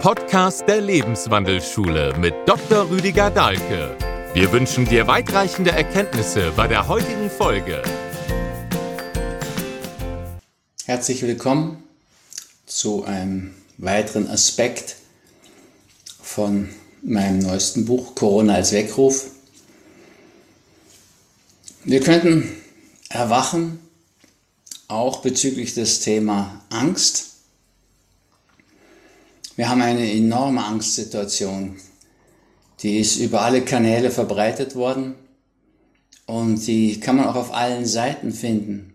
Podcast der Lebenswandelschule mit Dr. Rüdiger Dahlke. Wir wünschen dir weitreichende Erkenntnisse bei der heutigen Folge. Herzlich willkommen zu einem weiteren Aspekt von meinem neuesten Buch Corona als Weckruf. Wir könnten erwachen auch bezüglich des Thema Angst. Wir haben eine enorme Angstsituation. Die ist über alle Kanäle verbreitet worden und die kann man auch auf allen Seiten finden.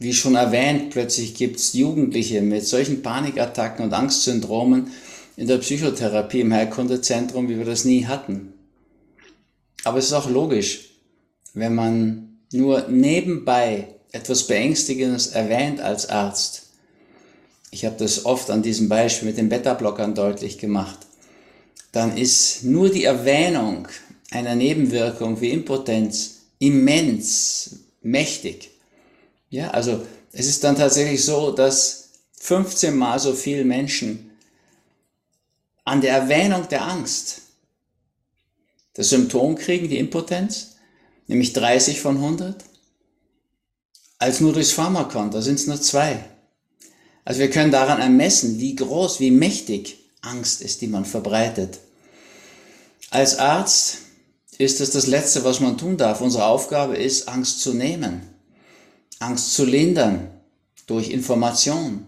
Wie schon erwähnt, plötzlich gibt es Jugendliche mit solchen Panikattacken und Angstsyndromen in der Psychotherapie im Heilkundezentrum, wie wir das nie hatten. Aber es ist auch logisch, wenn man nur nebenbei etwas Beängstigendes erwähnt als Arzt. Ich habe das oft an diesem Beispiel mit den Beta-Blockern deutlich gemacht. Dann ist nur die Erwähnung einer Nebenwirkung wie Impotenz immens mächtig. Ja, also es ist dann tatsächlich so, dass 15 mal so viele Menschen an der Erwähnung der Angst das Symptom kriegen, die Impotenz, nämlich 30 von 100 als nur durchs Pharmakon. Da sind es nur zwei. Also wir können daran ermessen, wie groß, wie mächtig Angst ist, die man verbreitet. Als Arzt ist es das Letzte, was man tun darf. Unsere Aufgabe ist, Angst zu nehmen, Angst zu lindern durch Information.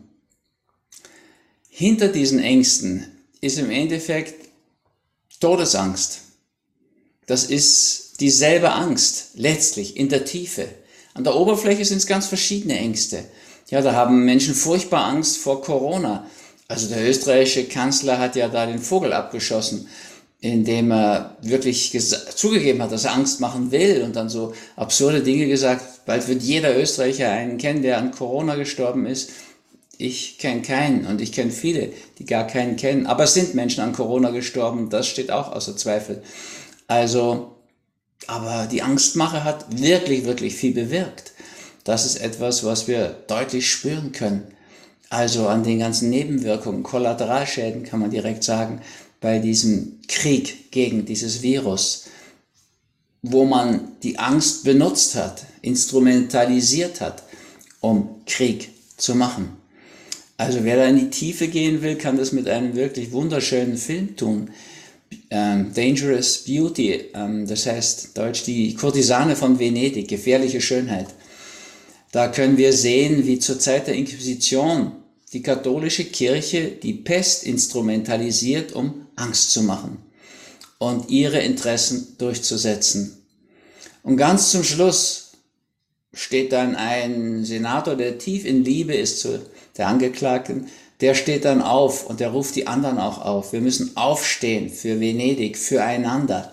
Hinter diesen Ängsten ist im Endeffekt Todesangst. Das ist dieselbe Angst, letztlich in der Tiefe. An der Oberfläche sind es ganz verschiedene Ängste. Ja, da haben Menschen furchtbar Angst vor Corona. Also der österreichische Kanzler hat ja da den Vogel abgeschossen, indem er wirklich zugegeben hat, dass er Angst machen will und dann so absurde Dinge gesagt. Bald wird jeder Österreicher einen kennen, der an Corona gestorben ist. Ich kenne keinen und ich kenne viele, die gar keinen kennen. Aber es sind Menschen an Corona gestorben, das steht auch außer Zweifel. Also aber die Angstmache hat wirklich, wirklich viel bewirkt. Das ist etwas, was wir deutlich spüren können. Also an den ganzen Nebenwirkungen, Kollateralschäden kann man direkt sagen, bei diesem Krieg gegen dieses Virus, wo man die Angst benutzt hat, instrumentalisiert hat, um Krieg zu machen. Also wer da in die Tiefe gehen will, kann das mit einem wirklich wunderschönen Film tun ähm, Dangerous Beauty, ähm, das heißt deutsch die Kurtisane von Venedig, gefährliche Schönheit. Da können wir sehen, wie zur Zeit der Inquisition die katholische Kirche die Pest instrumentalisiert, um Angst zu machen und ihre Interessen durchzusetzen. Und ganz zum Schluss steht dann ein Senator, der tief in Liebe ist zu der Angeklagten, der steht dann auf und der ruft die anderen auch auf. Wir müssen aufstehen für Venedig, füreinander,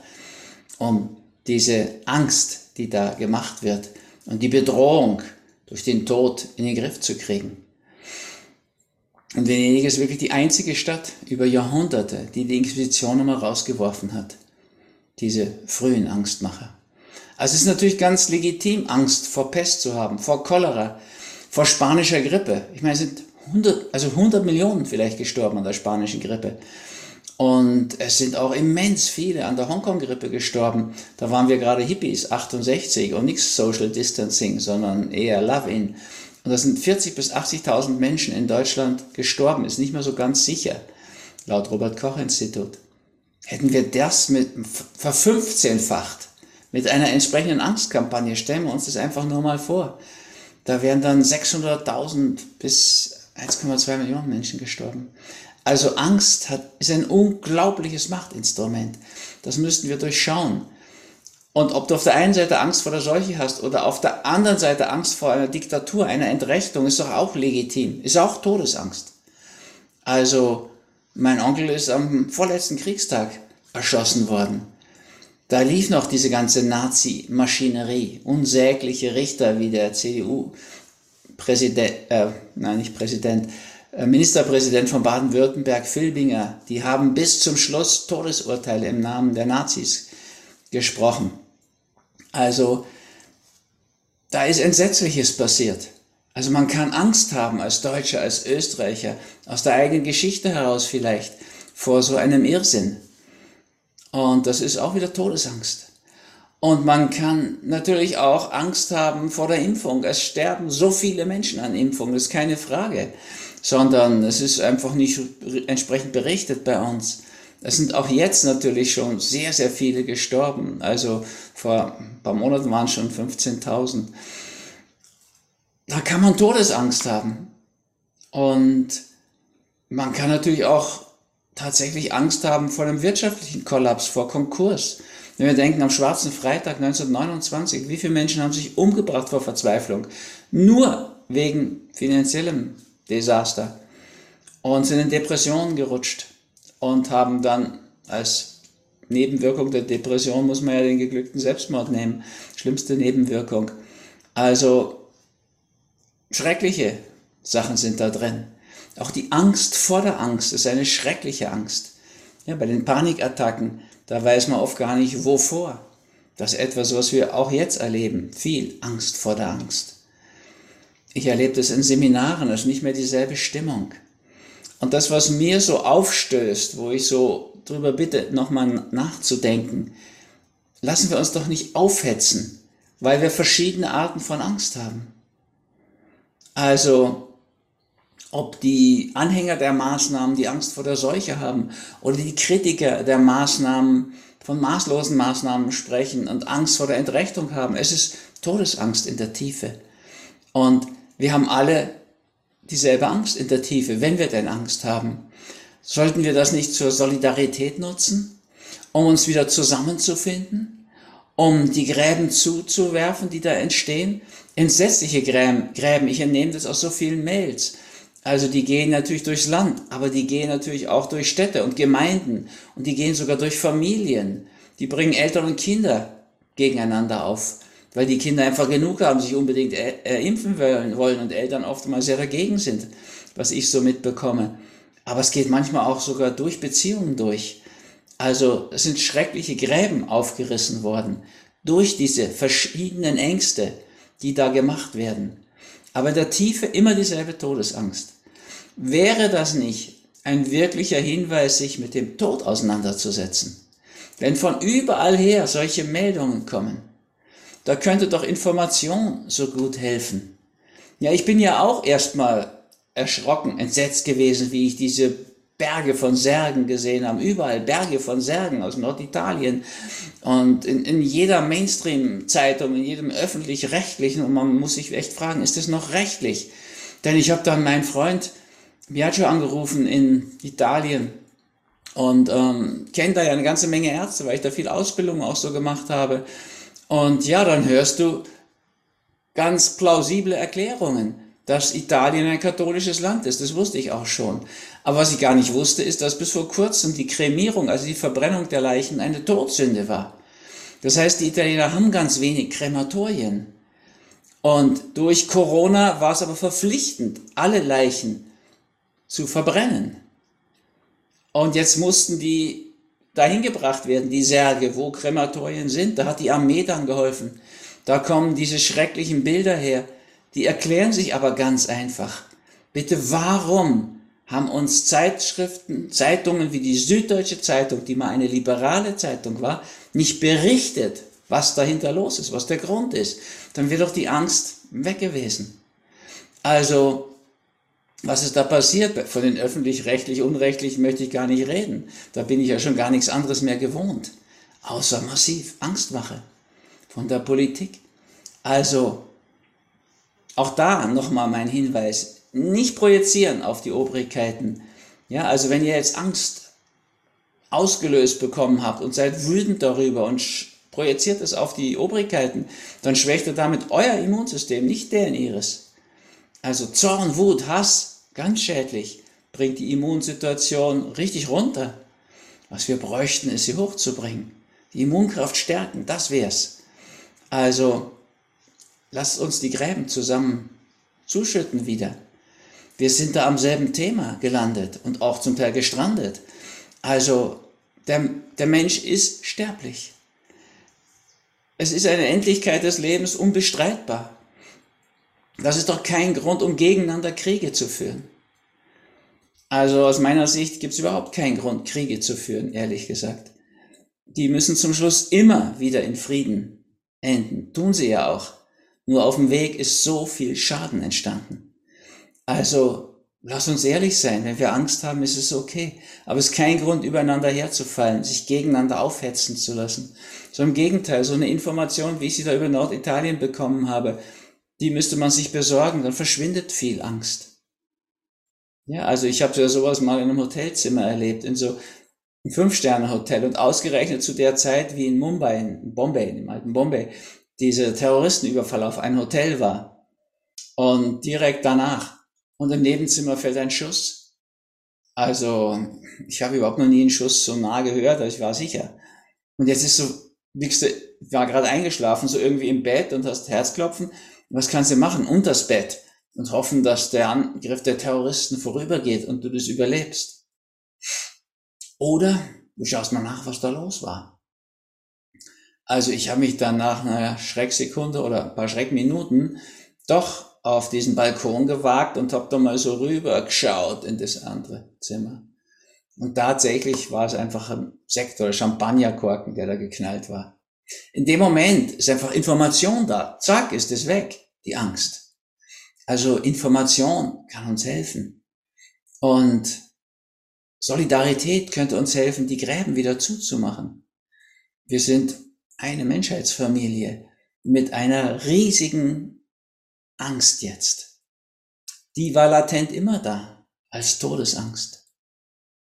um diese Angst, die da gemacht wird und die Bedrohung durch den Tod in den Griff zu kriegen. Und Venedig ist wirklich die einzige Stadt über Jahrhunderte, die die Inquisition immer rausgeworfen hat. Diese frühen Angstmacher. Also es ist natürlich ganz legitim, Angst vor Pest zu haben, vor Cholera, vor spanischer Grippe. Ich meine, es sind 100, also 100 Millionen vielleicht gestorben an der spanischen Grippe. Und es sind auch immens viele an der Hongkong-Grippe gestorben. Da waren wir gerade Hippies, 68 und nichts Social Distancing, sondern eher Love-In. Und da sind 40.000 bis 80.000 Menschen in Deutschland gestorben. Ist nicht mehr so ganz sicher, laut Robert-Koch-Institut. Hätten wir das mit verfünfzehnfacht mit einer entsprechenden Angstkampagne, stellen wir uns das einfach nur mal vor. Da wären dann 600.000 bis 1,2 Millionen Menschen gestorben. Also Angst hat, ist ein unglaubliches Machtinstrument. Das müssten wir durchschauen. Und ob du auf der einen Seite Angst vor der Seuche hast oder auf der anderen Seite Angst vor einer Diktatur, einer Entrechtung, ist doch auch legitim, ist auch Todesangst. Also, mein Onkel ist am vorletzten Kriegstag erschossen worden. Da lief noch diese ganze Nazi-Maschinerie, unsägliche Richter wie der CDU Präsident, äh, nein, nicht Präsident, Ministerpräsident von Baden-Württemberg, Filbinger, die haben bis zum Schluss Todesurteile im Namen der Nazis gesprochen. Also, da ist Entsetzliches passiert. Also man kann Angst haben als Deutscher, als Österreicher, aus der eigenen Geschichte heraus vielleicht, vor so einem Irrsinn. Und das ist auch wieder Todesangst. Und man kann natürlich auch Angst haben vor der Impfung. Es sterben so viele Menschen an Impfung, das ist keine Frage, sondern es ist einfach nicht entsprechend berichtet bei uns. Es sind auch jetzt natürlich schon sehr, sehr viele gestorben. Also vor ein paar Monaten waren es schon 15.000 da kann man Todesangst haben. Und man kann natürlich auch tatsächlich Angst haben vor einem wirtschaftlichen Kollaps, vor Konkurs. Wenn wir denken am Schwarzen Freitag 1929, wie viele Menschen haben sich umgebracht vor Verzweiflung? Nur wegen finanziellem Desaster. Und sind in Depressionen gerutscht und haben dann als Nebenwirkung der Depression muss man ja den geglückten Selbstmord nehmen. Schlimmste Nebenwirkung. Also Schreckliche Sachen sind da drin. Auch die Angst vor der Angst ist eine schreckliche Angst. Ja, bei den Panikattacken, da weiß man oft gar nicht, wovor. Das ist etwas, was wir auch jetzt erleben. Viel Angst vor der Angst. Ich erlebe das in Seminaren, das ist nicht mehr dieselbe Stimmung. Und das, was mir so aufstößt, wo ich so drüber bitte, nochmal nachzudenken, lassen wir uns doch nicht aufhetzen, weil wir verschiedene Arten von Angst haben. Also ob die Anhänger der Maßnahmen die Angst vor der Seuche haben oder die Kritiker der Maßnahmen von maßlosen Maßnahmen sprechen und Angst vor der Entrechtung haben. Es ist Todesangst in der Tiefe. Und wir haben alle dieselbe Angst in der Tiefe, wenn wir denn Angst haben. Sollten wir das nicht zur Solidarität nutzen, um uns wieder zusammenzufinden, um die Gräben zuzuwerfen, die da entstehen? entsetzliche Gräben. Ich entnehme das aus so vielen Mails. Also die gehen natürlich durchs Land, aber die gehen natürlich auch durch Städte und Gemeinden und die gehen sogar durch Familien. Die bringen Eltern und Kinder gegeneinander auf, weil die Kinder einfach genug haben, sich unbedingt impfen wollen und Eltern oftmals sehr dagegen sind, was ich so mitbekomme. Aber es geht manchmal auch sogar durch Beziehungen durch. Also es sind schreckliche Gräben aufgerissen worden durch diese verschiedenen Ängste die da gemacht werden. Aber in der Tiefe immer dieselbe Todesangst. Wäre das nicht ein wirklicher Hinweis, sich mit dem Tod auseinanderzusetzen? Wenn von überall her solche Meldungen kommen, da könnte doch Information so gut helfen. Ja, ich bin ja auch erstmal erschrocken, entsetzt gewesen, wie ich diese Berge von Särgen gesehen haben, überall Berge von Särgen aus Norditalien und in, in jeder Mainstream-Zeitung, in jedem öffentlich-rechtlichen und man muss sich echt fragen, ist das noch rechtlich? Denn ich habe dann meinen Freund Biagio angerufen in Italien und ähm, kenne da ja eine ganze Menge Ärzte, weil ich da viel Ausbildung auch so gemacht habe. Und ja, dann hörst du ganz plausible Erklärungen dass Italien ein katholisches Land ist. Das wusste ich auch schon. Aber was ich gar nicht wusste, ist, dass bis vor kurzem die Kremierung, also die Verbrennung der Leichen, eine Todsünde war. Das heißt, die Italiener haben ganz wenig Krematorien. Und durch Corona war es aber verpflichtend, alle Leichen zu verbrennen. Und jetzt mussten die dahin gebracht werden, die Särge, wo Krematorien sind. Da hat die Armee dann geholfen. Da kommen diese schrecklichen Bilder her die erklären sich aber ganz einfach. Bitte, warum haben uns Zeitschriften, Zeitungen wie die Süddeutsche Zeitung, die mal eine liberale Zeitung war, nicht berichtet, was dahinter los ist, was der Grund ist? Dann wäre doch die Angst weg gewesen. Also, was ist da passiert? Von den öffentlich-rechtlich, unrechtlich möchte ich gar nicht reden. Da bin ich ja schon gar nichts anderes mehr gewohnt. Außer massiv Angstmache von der Politik. Also, auch da nochmal mein Hinweis, nicht projizieren auf die Obrigkeiten. Ja, also wenn ihr jetzt Angst ausgelöst bekommen habt und seid wütend darüber und projiziert es auf die Obrigkeiten, dann schwächt ihr damit euer Immunsystem, nicht deren ihres. Also Zorn, Wut, Hass, ganz schädlich, bringt die Immunsituation richtig runter. Was wir bräuchten, ist sie hochzubringen. Die Immunkraft stärken, das wär's. Also Lasst uns die Gräben zusammen zuschütten wieder. Wir sind da am selben Thema gelandet und auch zum Teil gestrandet. Also der, der Mensch ist sterblich. Es ist eine Endlichkeit des Lebens unbestreitbar. Das ist doch kein Grund, um gegeneinander Kriege zu führen. Also aus meiner Sicht gibt es überhaupt keinen Grund, Kriege zu führen, ehrlich gesagt. Die müssen zum Schluss immer wieder in Frieden enden. Tun sie ja auch. Nur auf dem Weg ist so viel Schaden entstanden. Also lass uns ehrlich sein, wenn wir Angst haben, ist es okay. Aber es ist kein Grund, übereinander herzufallen, sich gegeneinander aufhetzen zu lassen. So im Gegenteil, so eine Information, wie ich sie da über Norditalien bekommen habe, die müsste man sich besorgen, dann verschwindet viel Angst. Ja, also ich habe ja sowas mal in einem Hotelzimmer erlebt, in so einem Fünf-Sterne-Hotel und ausgerechnet zu der Zeit, wie in Mumbai, in Bombay, im alten Bombay, dieser Terroristenüberfall auf ein Hotel war. Und direkt danach. Und im Nebenzimmer fällt ein Schuss. Also, ich habe überhaupt noch nie einen Schuss so nah gehört, aber ich war sicher. Und jetzt ist so, liegst du, war gerade eingeschlafen, so irgendwie im Bett und hast Herzklopfen. Was kannst du machen? Unters Bett und hoffen, dass der Angriff der Terroristen vorübergeht und du das überlebst. Oder du schaust mal nach, was da los war. Also ich habe mich dann nach einer Schrecksekunde oder ein paar Schreckminuten doch auf diesen Balkon gewagt und habe da mal so rüber geschaut in das andere Zimmer. Und tatsächlich war es einfach ein Sekt oder Champagnerkorken, der da geknallt war. In dem Moment ist einfach Information da. Zack, ist es weg, die Angst. Also Information kann uns helfen. Und Solidarität könnte uns helfen, die Gräben wieder zuzumachen. Wir sind eine Menschheitsfamilie mit einer riesigen Angst jetzt. Die war latent immer da als Todesangst.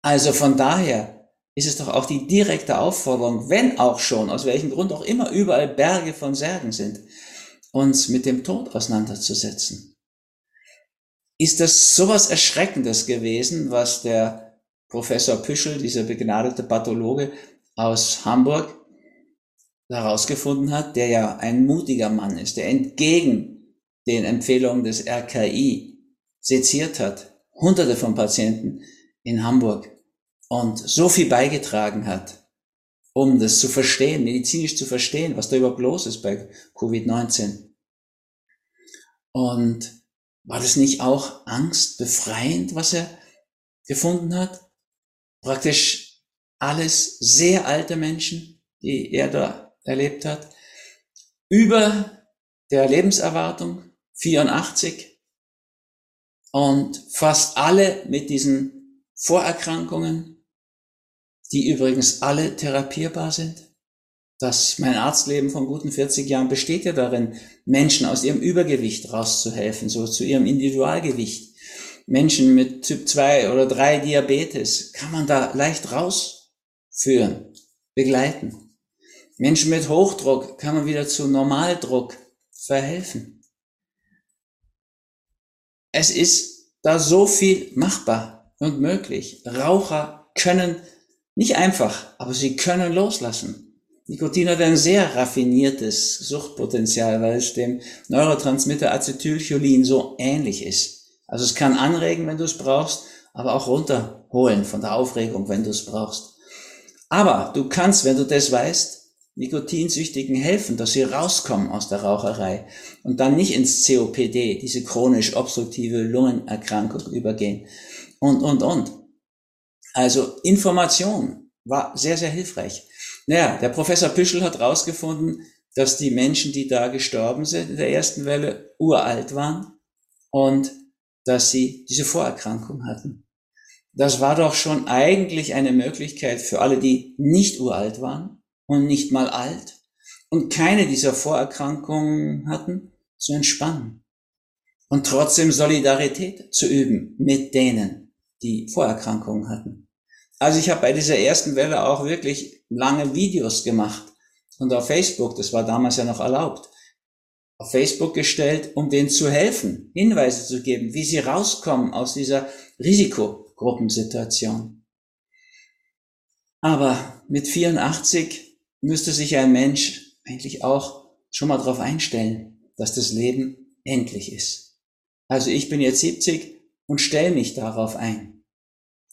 Also von daher ist es doch auch die direkte Aufforderung, wenn auch schon, aus welchem Grund auch immer überall Berge von Särgen sind, uns mit dem Tod auseinanderzusetzen. Ist das sowas Erschreckendes gewesen, was der Professor Püschel, dieser begnadete Pathologe aus Hamburg, herausgefunden hat, der ja ein mutiger Mann ist, der entgegen den Empfehlungen des RKI seziert hat, hunderte von Patienten in Hamburg und so viel beigetragen hat, um das zu verstehen, medizinisch zu verstehen, was da überhaupt los ist bei Covid-19. Und war das nicht auch angstbefreiend, was er gefunden hat? Praktisch alles sehr alte Menschen, die er da erlebt hat, über der Lebenserwartung 84 und fast alle mit diesen Vorerkrankungen, die übrigens alle therapierbar sind. Das, mein Arztleben von guten 40 Jahren besteht ja darin, Menschen aus ihrem Übergewicht rauszuhelfen, so zu ihrem Individualgewicht. Menschen mit Typ 2 oder 3 Diabetes kann man da leicht rausführen, begleiten. Menschen mit Hochdruck kann man wieder zu Normaldruck verhelfen. Es ist da so viel machbar und möglich. Raucher können nicht einfach, aber sie können loslassen. Nikotin hat ein sehr raffiniertes Suchtpotenzial, weil es dem Neurotransmitter Acetylcholin so ähnlich ist. Also es kann anregen, wenn du es brauchst, aber auch runterholen von der Aufregung, wenn du es brauchst. Aber du kannst, wenn du das weißt, Nikotinsüchtigen helfen, dass sie rauskommen aus der Raucherei und dann nicht ins COPD, diese chronisch obstruktive Lungenerkrankung übergehen und, und, und. Also Information war sehr, sehr hilfreich. Naja, der Professor Püschel hat herausgefunden, dass die Menschen, die da gestorben sind in der ersten Welle, uralt waren und dass sie diese Vorerkrankung hatten. Das war doch schon eigentlich eine Möglichkeit für alle, die nicht uralt waren und nicht mal alt und keine dieser Vorerkrankungen hatten, zu entspannen und trotzdem Solidarität zu üben mit denen, die Vorerkrankungen hatten. Also ich habe bei dieser ersten Welle auch wirklich lange Videos gemacht und auf Facebook, das war damals ja noch erlaubt, auf Facebook gestellt, um denen zu helfen, Hinweise zu geben, wie sie rauskommen aus dieser Risikogruppensituation. Aber mit 84 müsste sich ein Mensch eigentlich auch schon mal darauf einstellen, dass das Leben endlich ist. Also ich bin jetzt 70 und stelle mich darauf ein.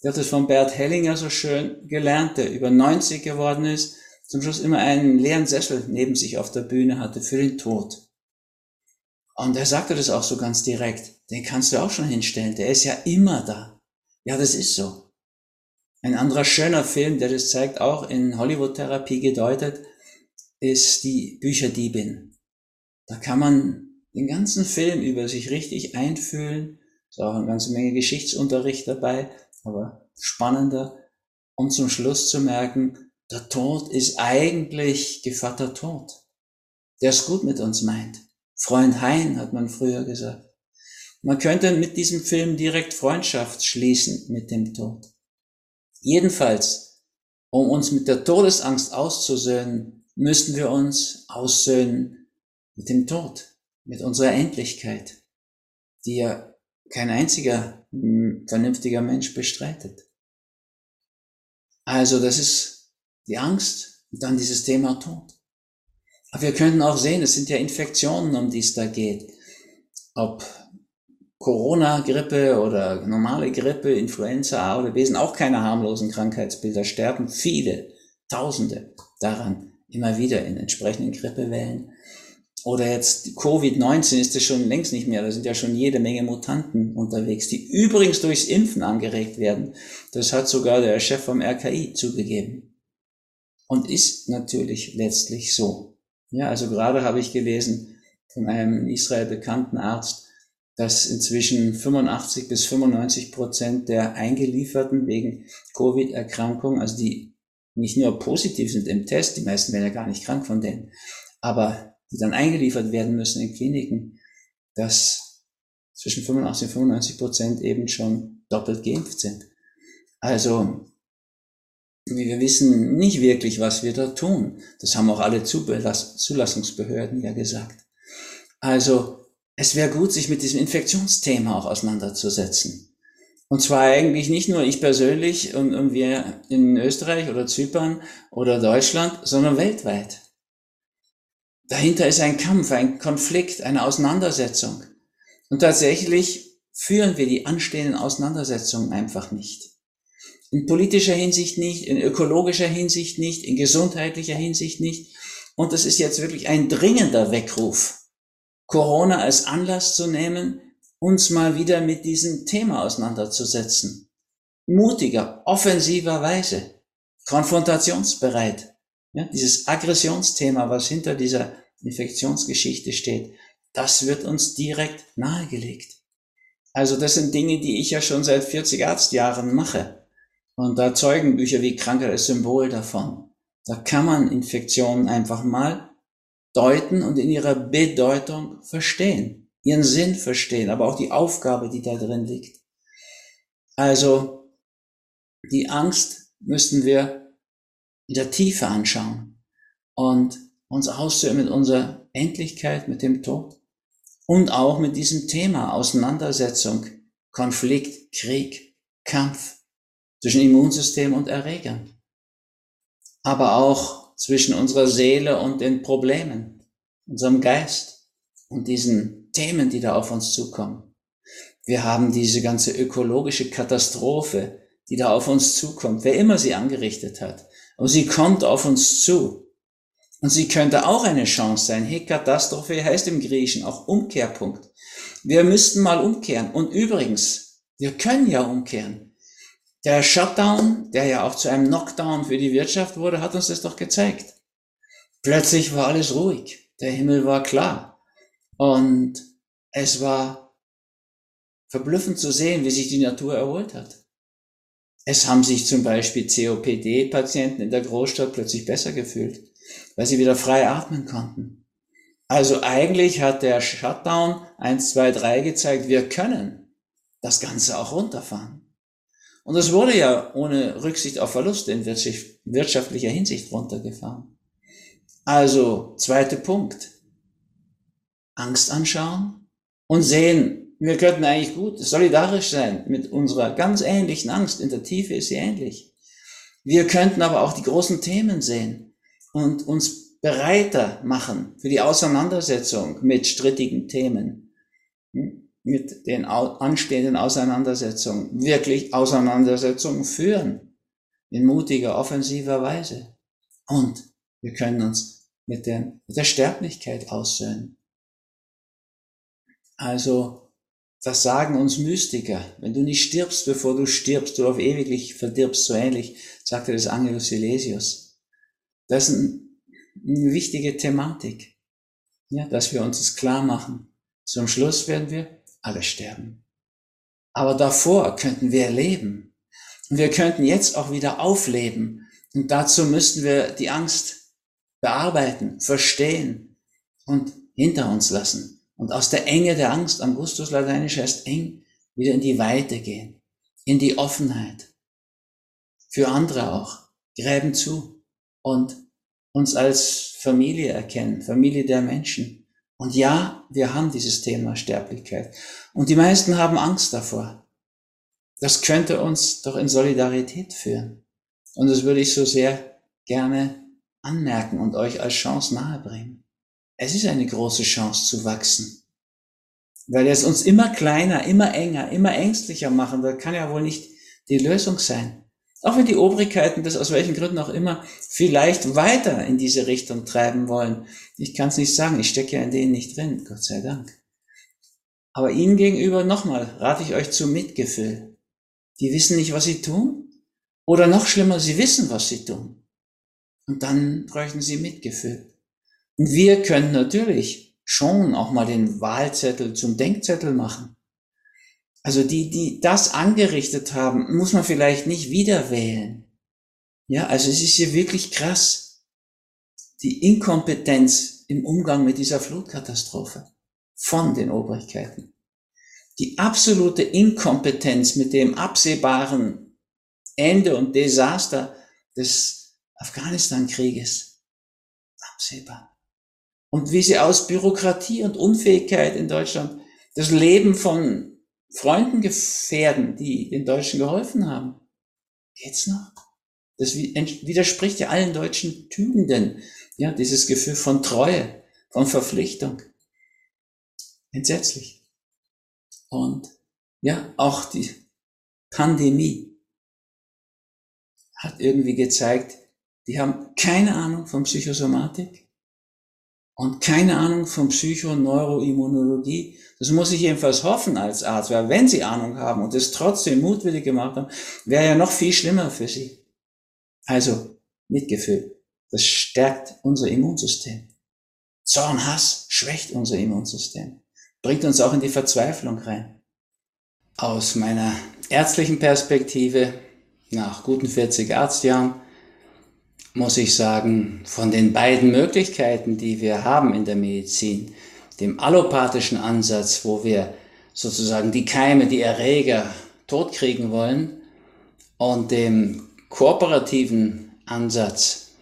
Ich habe das von Bert Hellinger so schön gelernt, der über 90 geworden ist, zum Schluss immer einen leeren Sessel neben sich auf der Bühne hatte für den Tod. Und er sagte das auch so ganz direkt. Den kannst du auch schon hinstellen. Der ist ja immer da. Ja, das ist so. Ein anderer schöner Film, der das zeigt, auch in Hollywood-Therapie gedeutet, ist die Bücherdiebin. Da kann man den ganzen Film über sich richtig einfühlen. Ist auch eine ganze Menge Geschichtsunterricht dabei, aber spannender. Um zum Schluss zu merken, der Tod ist eigentlich Gevatter Tod, der es gut mit uns meint. Freund Hein, hat man früher gesagt. Man könnte mit diesem Film direkt Freundschaft schließen mit dem Tod. Jedenfalls, um uns mit der Todesangst auszusöhnen, müssten wir uns aussöhnen mit dem Tod, mit unserer Endlichkeit, die ja kein einziger vernünftiger Mensch bestreitet. Also das ist die Angst und dann dieses Thema Tod. Aber wir könnten auch sehen, es sind ja Infektionen, um die es da geht. Ob Corona-Grippe oder normale Grippe, Influenza A oder B sind auch keine harmlosen Krankheitsbilder, sterben viele, Tausende daran immer wieder in entsprechenden Grippewellen. Oder jetzt Covid-19 ist es schon längst nicht mehr, da sind ja schon jede Menge Mutanten unterwegs, die übrigens durchs Impfen angeregt werden. Das hat sogar der Chef vom RKI zugegeben. Und ist natürlich letztlich so. Ja, also gerade habe ich gelesen von einem in Israel bekannten Arzt, dass inzwischen 85 bis 95 Prozent der Eingelieferten wegen Covid-Erkrankung, also die nicht nur positiv sind im Test, die meisten werden ja gar nicht krank von denen, aber die dann eingeliefert werden müssen in Kliniken, dass zwischen 85 und 95 Prozent eben schon doppelt geimpft sind. Also wir wissen nicht wirklich, was wir da tun. Das haben auch alle Zulassungsbehörden ja gesagt. Also es wäre gut, sich mit diesem Infektionsthema auch auseinanderzusetzen. Und zwar eigentlich nicht nur ich persönlich und, und wir in Österreich oder Zypern oder Deutschland, sondern weltweit. Dahinter ist ein Kampf, ein Konflikt, eine Auseinandersetzung. Und tatsächlich führen wir die anstehenden Auseinandersetzungen einfach nicht. In politischer Hinsicht nicht, in ökologischer Hinsicht nicht, in gesundheitlicher Hinsicht nicht. Und das ist jetzt wirklich ein dringender Weckruf, Corona als Anlass zu nehmen, uns mal wieder mit diesem Thema auseinanderzusetzen. Mutiger, offensiver Weise, konfrontationsbereit. Ja, dieses Aggressionsthema, was hinter dieser Infektionsgeschichte steht, das wird uns direkt nahegelegt. Also das sind Dinge, die ich ja schon seit 40 Arztjahren mache. Und da zeugen Bücher wie Krankheit als Symbol davon. Da kann man Infektionen einfach mal deuten und in ihrer Bedeutung verstehen, ihren Sinn verstehen, aber auch die Aufgabe, die da drin liegt. Also die Angst müssten wir in der Tiefe anschauen und uns aussehen mit unserer Endlichkeit, mit dem Tod und auch mit diesem Thema Auseinandersetzung, Konflikt, Krieg, Kampf, zwischen Immunsystem und Erregern, aber auch zwischen unserer Seele und den Problemen, unserem Geist und diesen Themen, die da auf uns zukommen. Wir haben diese ganze ökologische Katastrophe, die da auf uns zukommt, wer immer sie angerichtet hat. Und sie kommt auf uns zu. Und sie könnte auch eine Chance sein. Hey, Katastrophe heißt im Griechischen auch Umkehrpunkt. Wir müssten mal umkehren. Und übrigens, wir können ja umkehren. Der Shutdown, der ja auch zu einem Knockdown für die Wirtschaft wurde, hat uns das doch gezeigt. Plötzlich war alles ruhig. Der Himmel war klar. Und es war verblüffend zu sehen, wie sich die Natur erholt hat. Es haben sich zum Beispiel COPD-Patienten in der Großstadt plötzlich besser gefühlt, weil sie wieder frei atmen konnten. Also eigentlich hat der Shutdown 1, 2, 3 gezeigt, wir können das Ganze auch runterfahren. Und es wurde ja ohne Rücksicht auf Verluste in wirtschaftlicher Hinsicht runtergefahren. Also, zweiter Punkt. Angst anschauen und sehen, wir könnten eigentlich gut solidarisch sein mit unserer ganz ähnlichen Angst. In der Tiefe ist sie ähnlich. Wir könnten aber auch die großen Themen sehen und uns bereiter machen für die Auseinandersetzung mit strittigen Themen. Hm? mit den anstehenden Auseinandersetzungen wirklich Auseinandersetzungen führen. In mutiger, offensiver Weise. Und wir können uns mit der, mit der Sterblichkeit aussöhnen. Also, das sagen uns Mystiker. Wenn du nicht stirbst, bevor du stirbst, du auf ewiglich verdirbst, so ähnlich, sagte das Angelus Silesius. Das ist eine wichtige Thematik. Ja, dass wir uns das klar machen. Zum Schluss werden wir alle sterben. Aber davor könnten wir leben. Und wir könnten jetzt auch wieder aufleben. Und dazu müssten wir die Angst bearbeiten, verstehen und hinter uns lassen. Und aus der Enge der Angst, Angustus Lateinisch heißt eng, wieder in die Weite gehen, in die Offenheit. Für andere auch. Gräben zu und uns als Familie erkennen, Familie der Menschen. Und ja, wir haben dieses Thema Sterblichkeit. Und die meisten haben Angst davor. Das könnte uns doch in Solidarität führen. Und das würde ich so sehr gerne anmerken und euch als Chance nahebringen. Es ist eine große Chance zu wachsen. Weil es uns immer kleiner, immer enger, immer ängstlicher machen, das kann ja wohl nicht die Lösung sein. Auch wenn die Obrigkeiten das aus welchen Gründen auch immer vielleicht weiter in diese Richtung treiben wollen. Ich kann es nicht sagen, ich stecke ja in denen nicht drin, Gott sei Dank. Aber ihnen gegenüber nochmal rate ich euch zu Mitgefühl. Die wissen nicht, was sie tun. Oder noch schlimmer, sie wissen, was sie tun. Und dann bräuchten sie Mitgefühl. Wir können natürlich schon auch mal den Wahlzettel zum Denkzettel machen. Also die, die das angerichtet haben, muss man vielleicht nicht wieder wählen. Ja, also es ist hier wirklich krass. Die Inkompetenz im Umgang mit dieser Flutkatastrophe von den Obrigkeiten. Die absolute Inkompetenz mit dem absehbaren Ende und Desaster des Afghanistan-Krieges. Absehbar. Und wie sie aus Bürokratie und Unfähigkeit in Deutschland das Leben von Freunden gefährden, die den Deutschen geholfen haben. Geht's noch? Das widerspricht ja allen deutschen Tugenden. Ja, dieses Gefühl von Treue, von Verpflichtung. Entsetzlich. Und ja, auch die Pandemie hat irgendwie gezeigt, die haben keine Ahnung von Psychosomatik, und keine Ahnung von Psychoneuroimmunologie. Das muss ich jedenfalls hoffen als Arzt, weil wenn Sie Ahnung haben und es trotzdem mutwillig gemacht haben, wäre ja noch viel schlimmer für Sie. Also, Mitgefühl. Das stärkt unser Immunsystem. Zorn, Hass schwächt unser Immunsystem. Bringt uns auch in die Verzweiflung rein. Aus meiner ärztlichen Perspektive, nach guten 40 Arztjahren, muss ich sagen, von den beiden Möglichkeiten, die wir haben in der Medizin, dem allopathischen Ansatz, wo wir sozusagen die Keime, die Erreger totkriegen wollen, und dem kooperativen Ansatz,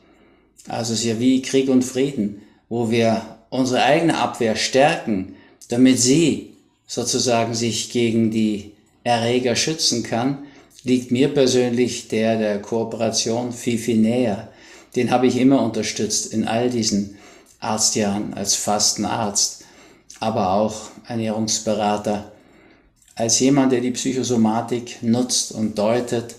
also es ist ja wie Krieg und Frieden, wo wir unsere eigene Abwehr stärken, damit sie sozusagen sich gegen die Erreger schützen kann, liegt mir persönlich der der Kooperation viel, viel näher den habe ich immer unterstützt in all diesen Arztjahren als Fastenarzt, aber auch Ernährungsberater, als jemand, der die Psychosomatik nutzt und deutet.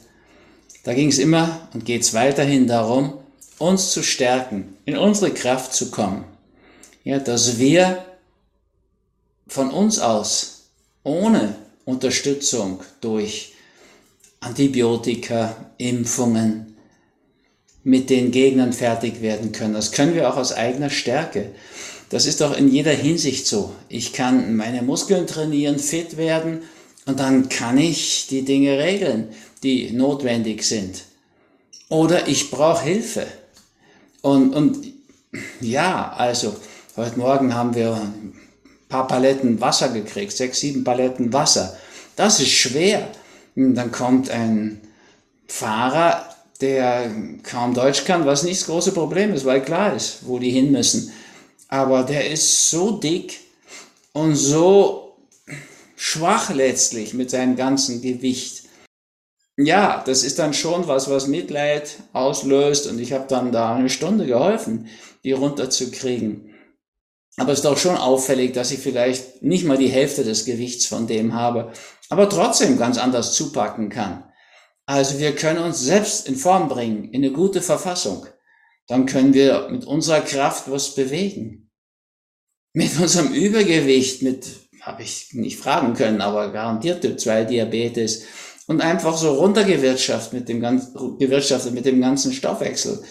Da ging es immer und geht es weiterhin darum, uns zu stärken, in unsere Kraft zu kommen. Ja, dass wir von uns aus, ohne Unterstützung durch Antibiotika, Impfungen, mit den Gegnern fertig werden können. Das können wir auch aus eigener Stärke. Das ist doch in jeder Hinsicht so. Ich kann meine Muskeln trainieren, fit werden und dann kann ich die Dinge regeln, die notwendig sind. Oder ich brauche Hilfe. Und, und ja, also heute Morgen haben wir ein paar Paletten Wasser gekriegt, sechs, sieben Paletten Wasser. Das ist schwer. Und dann kommt ein Fahrer der kaum Deutsch kann, was nicht das große Problem ist, weil klar ist, wo die hin müssen. Aber der ist so dick und so schwach letztlich mit seinem ganzen Gewicht. Ja, das ist dann schon was, was Mitleid auslöst und ich habe dann da eine Stunde geholfen, die runterzukriegen. Aber es ist doch schon auffällig, dass ich vielleicht nicht mal die Hälfte des Gewichts von dem habe, aber trotzdem ganz anders zupacken kann. Also wir können uns selbst in Form bringen, in eine gute Verfassung. Dann können wir mit unserer Kraft was bewegen. Mit unserem Übergewicht, mit habe ich nicht fragen können, aber garantiert Typ 2 Diabetes und einfach so runtergewirtschaftet mit dem ganzen, gewirtschaftet mit dem ganzen Stoffwechsel.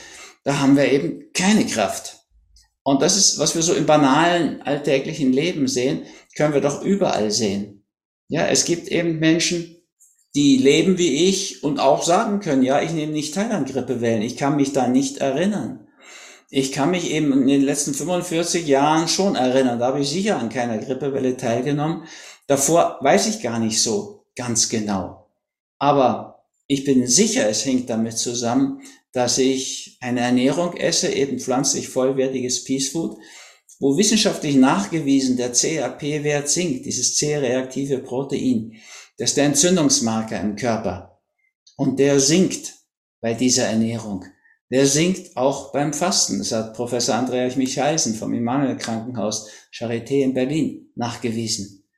Da haben wir eben keine Kraft. Und das ist, was wir so im banalen alltäglichen Leben sehen, können wir doch überall sehen. Ja, es gibt eben Menschen, die leben wie ich und auch sagen können, ja, ich nehme nicht teil an Grippewellen. Ich kann mich da nicht erinnern. Ich kann mich eben in den letzten 45 Jahren schon erinnern. Da habe ich sicher an keiner Grippewelle teilgenommen. Davor weiß ich gar nicht so ganz genau. Aber ich bin sicher, es hängt damit zusammen, dass ich eine Ernährung esse, eben pflanzlich vollwertiges Peace Food, wo wissenschaftlich nachgewiesen der CRP-Wert sinkt, dieses C-reaktive Protein. Das ist der Entzündungsmarker im Körper. Und der sinkt bei dieser Ernährung. Der sinkt auch beim Fasten. Das hat Professor Andreas Michalsen vom Immanuel Krankenhaus Charité in Berlin nachgewiesen.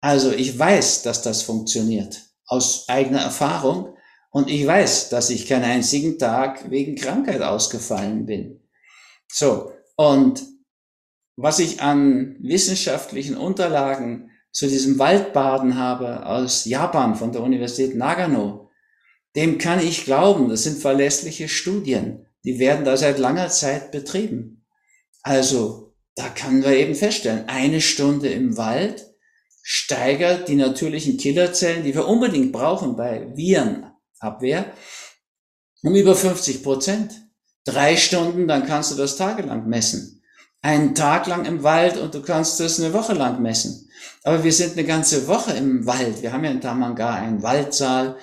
Also ich weiß, dass das funktioniert. Aus eigener Erfahrung. Und ich weiß, dass ich keinen einzigen Tag wegen Krankheit ausgefallen bin. So. Und was ich an wissenschaftlichen Unterlagen zu diesem Waldbaden habe aus Japan von der Universität Nagano, dem kann ich glauben. Das sind verlässliche Studien. Die werden da seit langer Zeit betrieben. Also, da können wir eben feststellen, eine Stunde im Wald steigert die natürlichen Killerzellen, die wir unbedingt brauchen bei Virenabwehr, um über 50 Prozent. Drei Stunden, dann kannst du das tagelang messen. Einen Tag lang im Wald und du kannst das eine Woche lang messen. Aber wir sind eine ganze Woche im Wald. Wir haben ja in Tamanga einen Waldsaal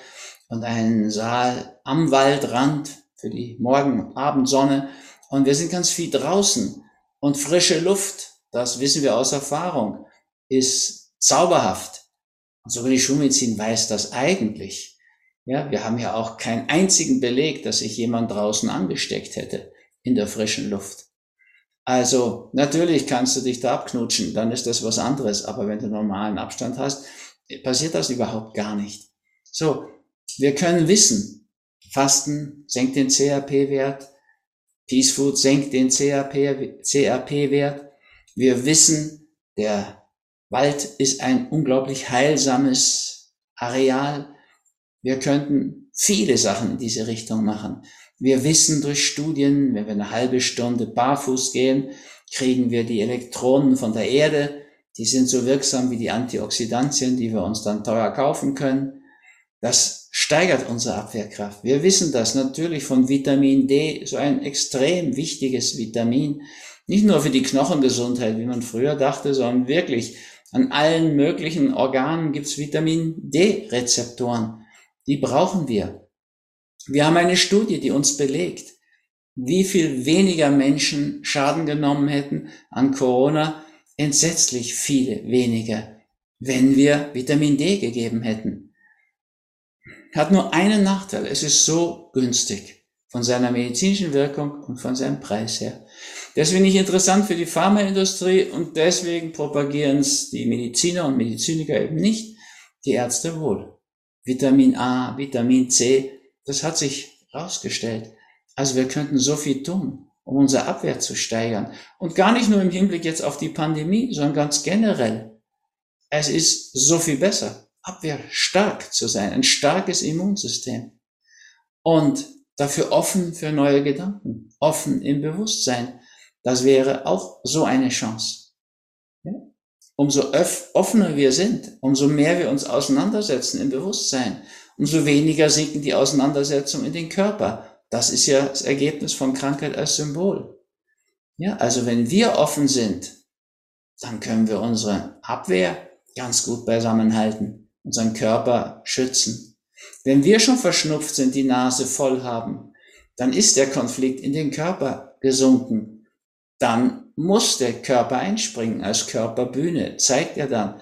und einen Saal am Waldrand für die Morgen- und Abendsonne. Und wir sind ganz viel draußen. Und frische Luft, das wissen wir aus Erfahrung, ist zauberhaft. Und sogar die Schulmedizin weiß das eigentlich. Ja, wir haben ja auch keinen einzigen Beleg, dass sich jemand draußen angesteckt hätte in der frischen Luft. Also natürlich kannst du dich da abknutschen, dann ist das was anderes. Aber wenn du normalen Abstand hast, passiert das überhaupt gar nicht. So, wir können wissen, Fasten senkt den CRP-Wert, Peace Food senkt den CRP-Wert. Wir wissen, der Wald ist ein unglaublich heilsames Areal. Wir könnten viele Sachen in diese Richtung machen. Wir wissen durch Studien, wenn wir eine halbe Stunde barfuß gehen, kriegen wir die Elektronen von der Erde. Die sind so wirksam wie die Antioxidantien, die wir uns dann teuer kaufen können. Das steigert unsere Abwehrkraft. Wir wissen das natürlich von Vitamin D, so ein extrem wichtiges Vitamin. Nicht nur für die Knochengesundheit, wie man früher dachte, sondern wirklich an allen möglichen Organen gibt's Vitamin D-Rezeptoren. Die brauchen wir. Wir haben eine Studie, die uns belegt, wie viel weniger Menschen Schaden genommen hätten an Corona, entsetzlich viele weniger, wenn wir Vitamin D gegeben hätten. Hat nur einen Nachteil, es ist so günstig von seiner medizinischen Wirkung und von seinem Preis her. Deswegen nicht interessant für die Pharmaindustrie und deswegen propagieren es die Mediziner und Mediziniker eben nicht, die Ärzte wohl. Vitamin A, Vitamin C, das hat sich herausgestellt. Also wir könnten so viel tun, um unsere Abwehr zu steigern. Und gar nicht nur im Hinblick jetzt auf die Pandemie, sondern ganz generell. Es ist so viel besser, abwehrstark zu sein, ein starkes Immunsystem. Und dafür offen für neue Gedanken, offen im Bewusstsein. Das wäre auch so eine Chance. Ja? Umso offener wir sind, umso mehr wir uns auseinandersetzen im Bewusstsein, umso weniger sinken die Auseinandersetzungen in den Körper. Das ist ja das Ergebnis von Krankheit als Symbol. Ja, also wenn wir offen sind, dann können wir unsere Abwehr ganz gut beisammenhalten, unseren Körper schützen. Wenn wir schon verschnupft sind, die Nase voll haben, dann ist der Konflikt in den Körper gesunken. Dann muss der Körper einspringen als Körperbühne, zeigt er dann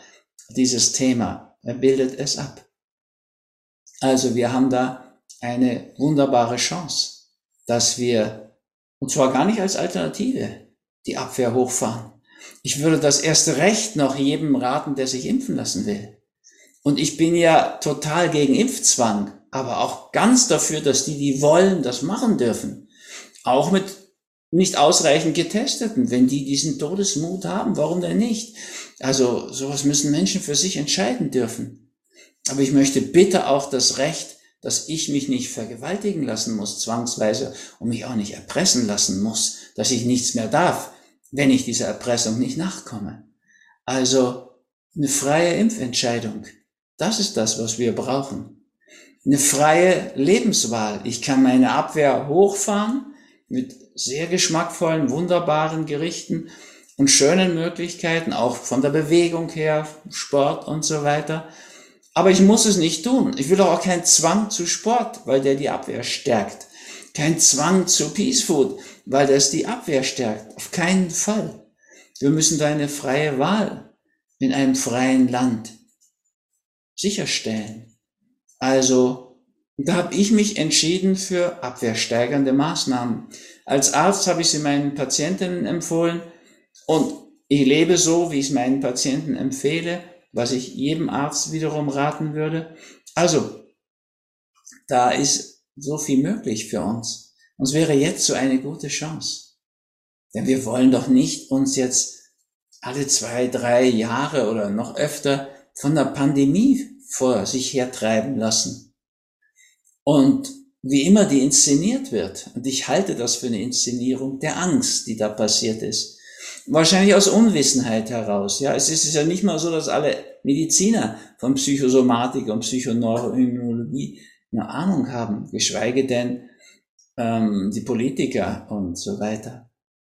dieses Thema, er bildet es ab. Also wir haben da eine wunderbare Chance, dass wir, und zwar gar nicht als Alternative, die Abwehr hochfahren. Ich würde das erste Recht noch jedem raten, der sich impfen lassen will. Und ich bin ja total gegen Impfzwang, aber auch ganz dafür, dass die, die wollen, das machen dürfen. Auch mit nicht ausreichend Getesteten, wenn die diesen Todesmut haben, warum denn nicht? Also sowas müssen Menschen für sich entscheiden dürfen. Aber ich möchte bitte auch das Recht, dass ich mich nicht vergewaltigen lassen muss, zwangsweise, und mich auch nicht erpressen lassen muss, dass ich nichts mehr darf, wenn ich dieser Erpressung nicht nachkomme. Also eine freie Impfentscheidung. Das ist das, was wir brauchen. Eine freie Lebenswahl. Ich kann meine Abwehr hochfahren mit sehr geschmackvollen, wunderbaren Gerichten und schönen Möglichkeiten, auch von der Bewegung her, Sport und so weiter. Aber ich muss es nicht tun. Ich will auch keinen Zwang zu Sport, weil der die Abwehr stärkt. Kein Zwang zu Peace Food, weil das die Abwehr stärkt. Auf keinen Fall. Wir müssen da eine freie Wahl in einem freien Land sicherstellen. Also, da habe ich mich entschieden für abwehrsteigernde Maßnahmen. Als Arzt habe ich sie meinen Patientinnen empfohlen und ich lebe so, wie ich es meinen Patienten empfehle, was ich jedem Arzt wiederum raten würde. Also, da ist so viel möglich für uns. Und es wäre jetzt so eine gute Chance. Denn wir wollen doch nicht uns jetzt alle zwei, drei Jahre oder noch öfter von der Pandemie vor sich hertreiben lassen. Und wie immer die inszeniert wird, und ich halte das für eine Inszenierung der Angst, die da passiert ist, wahrscheinlich aus Unwissenheit heraus. Ja, es ist ja nicht mal so, dass alle Mediziner von Psychosomatik und Psychoneuroimmunologie eine Ahnung haben, geschweige denn ähm, die Politiker und so weiter.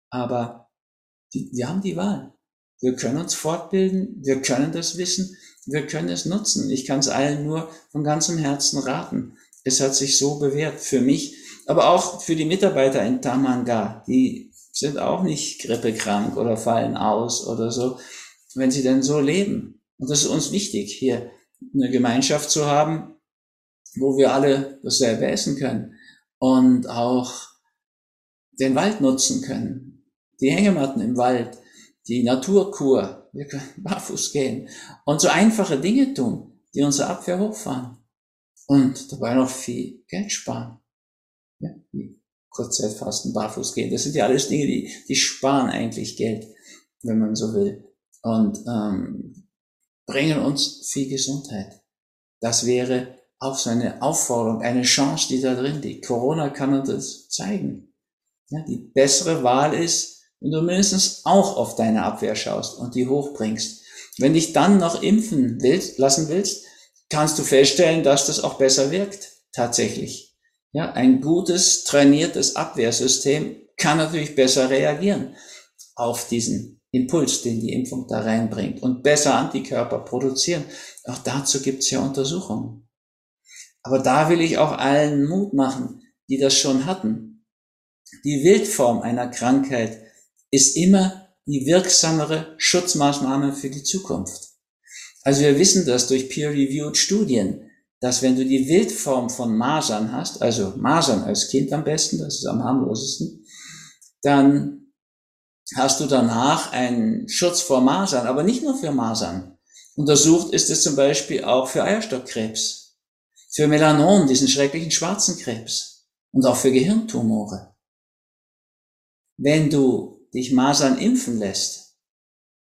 Aber die, wir haben die Wahl. Wir können uns fortbilden, wir können das wissen, wir können es nutzen. Ich kann es allen nur von ganzem Herzen raten. Es hat sich so bewährt für mich, aber auch für die Mitarbeiter in Tamanga. Die sind auch nicht grippekrank oder fallen aus oder so, wenn sie denn so leben. Und das ist uns wichtig, hier eine Gemeinschaft zu haben, wo wir alle dasselbe essen können und auch den Wald nutzen können. Die Hängematten im Wald, die Naturkur, wir können barfuß gehen und so einfache Dinge tun, die unsere Abwehr hochfahren und dabei noch viel Geld sparen. Ja, Kurzzeitfasten, barfuß gehen, das sind ja alles Dinge, die, die sparen eigentlich Geld, wenn man so will und ähm, bringen uns viel Gesundheit. Das wäre auch so eine Aufforderung, eine Chance, die da drin liegt. Corona kann uns das zeigen. Ja, die bessere Wahl ist, wenn du mindestens auch auf deine Abwehr schaust und die hochbringst. Wenn dich dann noch impfen willst, lassen willst, kannst du feststellen, dass das auch besser wirkt, tatsächlich. Ja, ein gutes, trainiertes Abwehrsystem kann natürlich besser reagieren auf diesen Impuls, den die Impfung da reinbringt und besser Antikörper produzieren. Auch dazu gibt's ja Untersuchungen. Aber da will ich auch allen Mut machen, die das schon hatten. Die Wildform einer Krankheit ist immer die wirksamere Schutzmaßnahme für die Zukunft. Also wir wissen das durch peer-reviewed Studien, dass wenn du die Wildform von Masern hast, also Masern als Kind am besten, das ist am harmlosesten, dann hast du danach einen Schutz vor Masern, aber nicht nur für Masern. Untersucht ist es zum Beispiel auch für Eierstockkrebs, für Melanom, diesen schrecklichen schwarzen Krebs und auch für Gehirntumore. Wenn du dich Masern impfen lässt,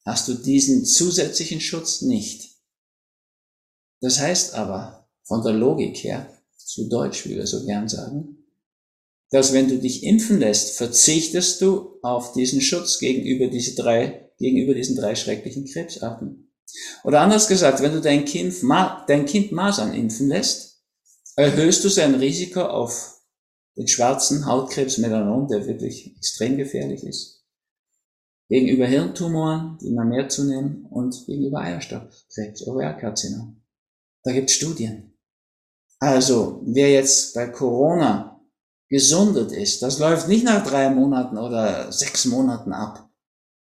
hast du diesen zusätzlichen Schutz nicht. Das heißt aber, von der Logik her, zu Deutsch, wie wir so gern sagen, dass wenn du dich impfen lässt, verzichtest du auf diesen Schutz gegenüber, diese drei, gegenüber diesen drei schrecklichen Krebsarten. Oder anders gesagt, wenn du dein Kind, dein Kind Masern impfen lässt, erhöhst du sein Risiko auf den schwarzen Hautkrebs Melanom, der wirklich extrem gefährlich ist gegenüber Hirntumoren, die immer mehr zunehmen, und gegenüber Eierstockkrebs, Ovarkarzinom. Da gibt es Studien. Also, wer jetzt bei Corona gesundet ist, das läuft nicht nach drei Monaten oder sechs Monaten ab.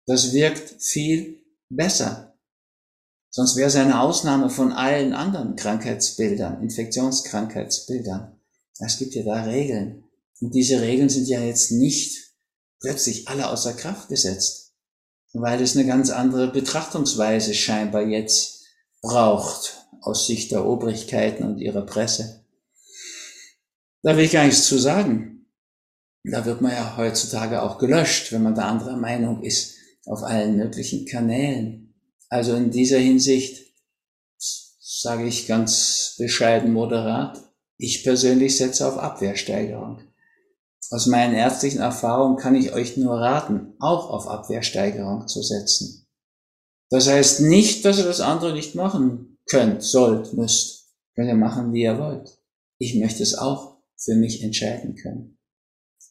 Das wirkt viel besser. Sonst wäre es eine Ausnahme von allen anderen Krankheitsbildern, Infektionskrankheitsbildern. Es gibt ja da Regeln. Und diese Regeln sind ja jetzt nicht plötzlich alle außer Kraft gesetzt weil es eine ganz andere Betrachtungsweise scheinbar jetzt braucht aus Sicht der Obrigkeiten und ihrer Presse. Da will ich gar nichts zu sagen. Da wird man ja heutzutage auch gelöscht, wenn man da anderer Meinung ist, auf allen möglichen Kanälen. Also in dieser Hinsicht sage ich ganz bescheiden moderat, ich persönlich setze auf Abwehrsteigerung. Aus meinen ärztlichen Erfahrungen kann ich euch nur raten, auch auf Abwehrsteigerung zu setzen. Das heißt nicht, dass ihr das andere nicht machen könnt, sollt, müsst. Könnt ihr machen, wie ihr wollt. Ich möchte es auch für mich entscheiden können.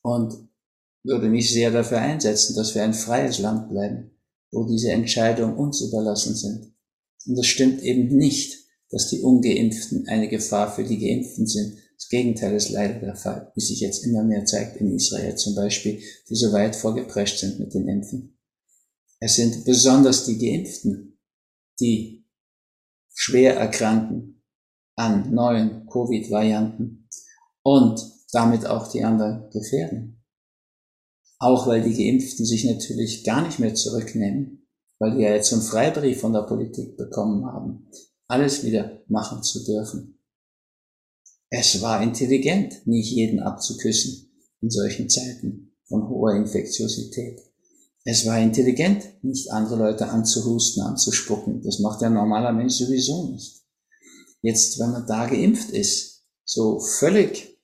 Und würde mich sehr dafür einsetzen, dass wir ein freies Land bleiben, wo diese Entscheidungen uns überlassen sind. Und das stimmt eben nicht, dass die Ungeimpften eine Gefahr für die Geimpften sind. Das Gegenteil ist leider der Fall, wie sich jetzt immer mehr zeigt in Israel zum Beispiel, die so weit vorgeprescht sind mit den Impfen. Es sind besonders die Geimpften, die schwer erkranken an neuen Covid-Varianten und damit auch die anderen gefährden. Auch weil die Geimpften sich natürlich gar nicht mehr zurücknehmen, weil die ja jetzt einen Freibrief von der Politik bekommen haben, alles wieder machen zu dürfen. Es war intelligent, nicht jeden abzuküssen in solchen Zeiten von hoher Infektiosität. Es war intelligent, nicht andere Leute anzuhusten, anzuspucken. Das macht ein normaler Mensch sowieso nicht. Jetzt, wenn man da geimpft ist, so völlig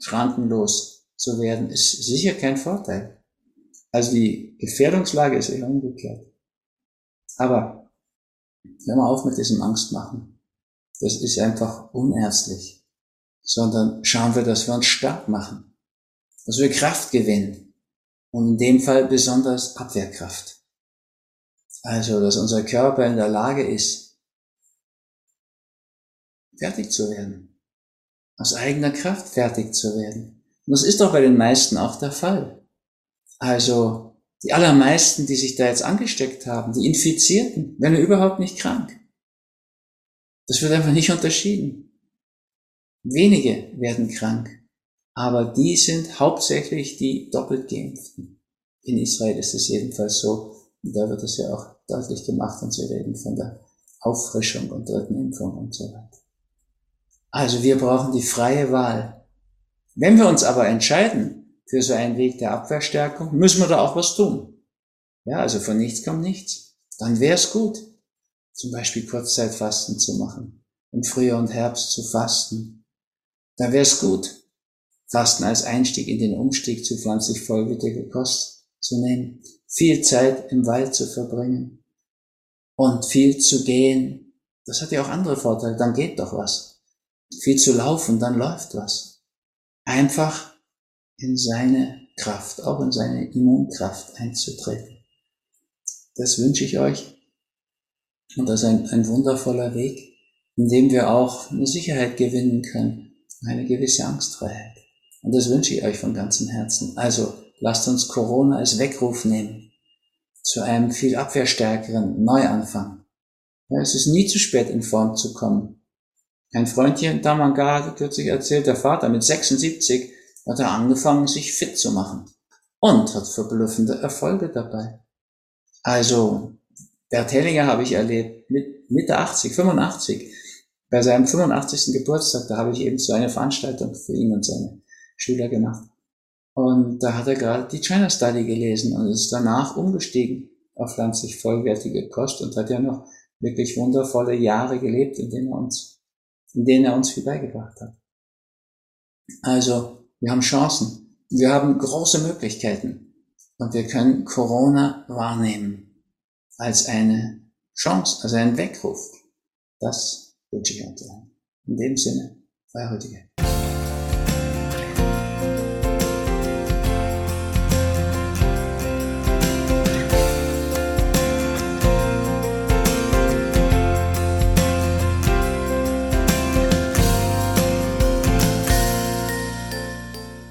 schrankenlos zu werden, ist sicher kein Vorteil. Also die Gefährdungslage ist eher umgekehrt. Aber hör mal auf mit diesem Angstmachen das ist einfach unärztlich, sondern schauen wir, dass wir uns stark machen, dass wir Kraft gewinnen und in dem Fall besonders Abwehrkraft. Also, dass unser Körper in der Lage ist, fertig zu werden, aus eigener Kraft fertig zu werden. Und das ist doch bei den meisten auch der Fall. Also, die allermeisten, die sich da jetzt angesteckt haben, die Infizierten, werden überhaupt nicht krank. Das wird einfach nicht unterschieden. Wenige werden krank, aber die sind hauptsächlich die doppelt geimpften. In Israel ist es jedenfalls so, und da wird es ja auch deutlich gemacht, und sie reden von der Auffrischung und dritten Impfung und so weiter. Also wir brauchen die freie Wahl. Wenn wir uns aber entscheiden für so einen Weg der Abwehrstärkung, müssen wir da auch was tun. Ja, also von nichts kommt nichts. Dann wäre es gut, zum Beispiel Kurzzeitfasten zu machen, im Frühjahr und Herbst zu fasten, dann wäre es gut, Fasten als Einstieg in den Umstieg zu pflanzlich vollwertiger Kost zu nehmen, viel Zeit im Wald zu verbringen und viel zu gehen. Das hat ja auch andere Vorteile, dann geht doch was. Viel zu laufen, dann läuft was. Einfach in seine Kraft, auch in seine Immunkraft einzutreten. Das wünsche ich euch und das ist ein, ein wundervoller Weg, in dem wir auch eine Sicherheit gewinnen können, eine gewisse Angstfreiheit. Und das wünsche ich euch von ganzem Herzen. Also lasst uns Corona als Weckruf nehmen zu einem viel abwehrstärkeren Neuanfang. Ja, es ist nie zu spät in Form zu kommen. Ein Freund hier in Damanga hat kürzlich erzählt, der Vater mit 76 hat er angefangen, sich fit zu machen und hat verblüffende Erfolge dabei. Also Bert Hellinger habe ich erlebt, mit Mitte 80, 85. Bei seinem 85. Geburtstag, da habe ich eben so eine Veranstaltung für ihn und seine Schüler gemacht. Und da hat er gerade die China Study gelesen und ist danach umgestiegen auf pflanzlich vollwertige Kost und hat ja noch wirklich wundervolle Jahre gelebt, in denen er uns, in denen er uns viel beigebracht hat. Also, wir haben Chancen. Wir haben große Möglichkeiten. Und wir können Corona wahrnehmen als eine Chance, als einen Weckruf. Das wünsche ich uns. In dem Sinne, euer heutiger.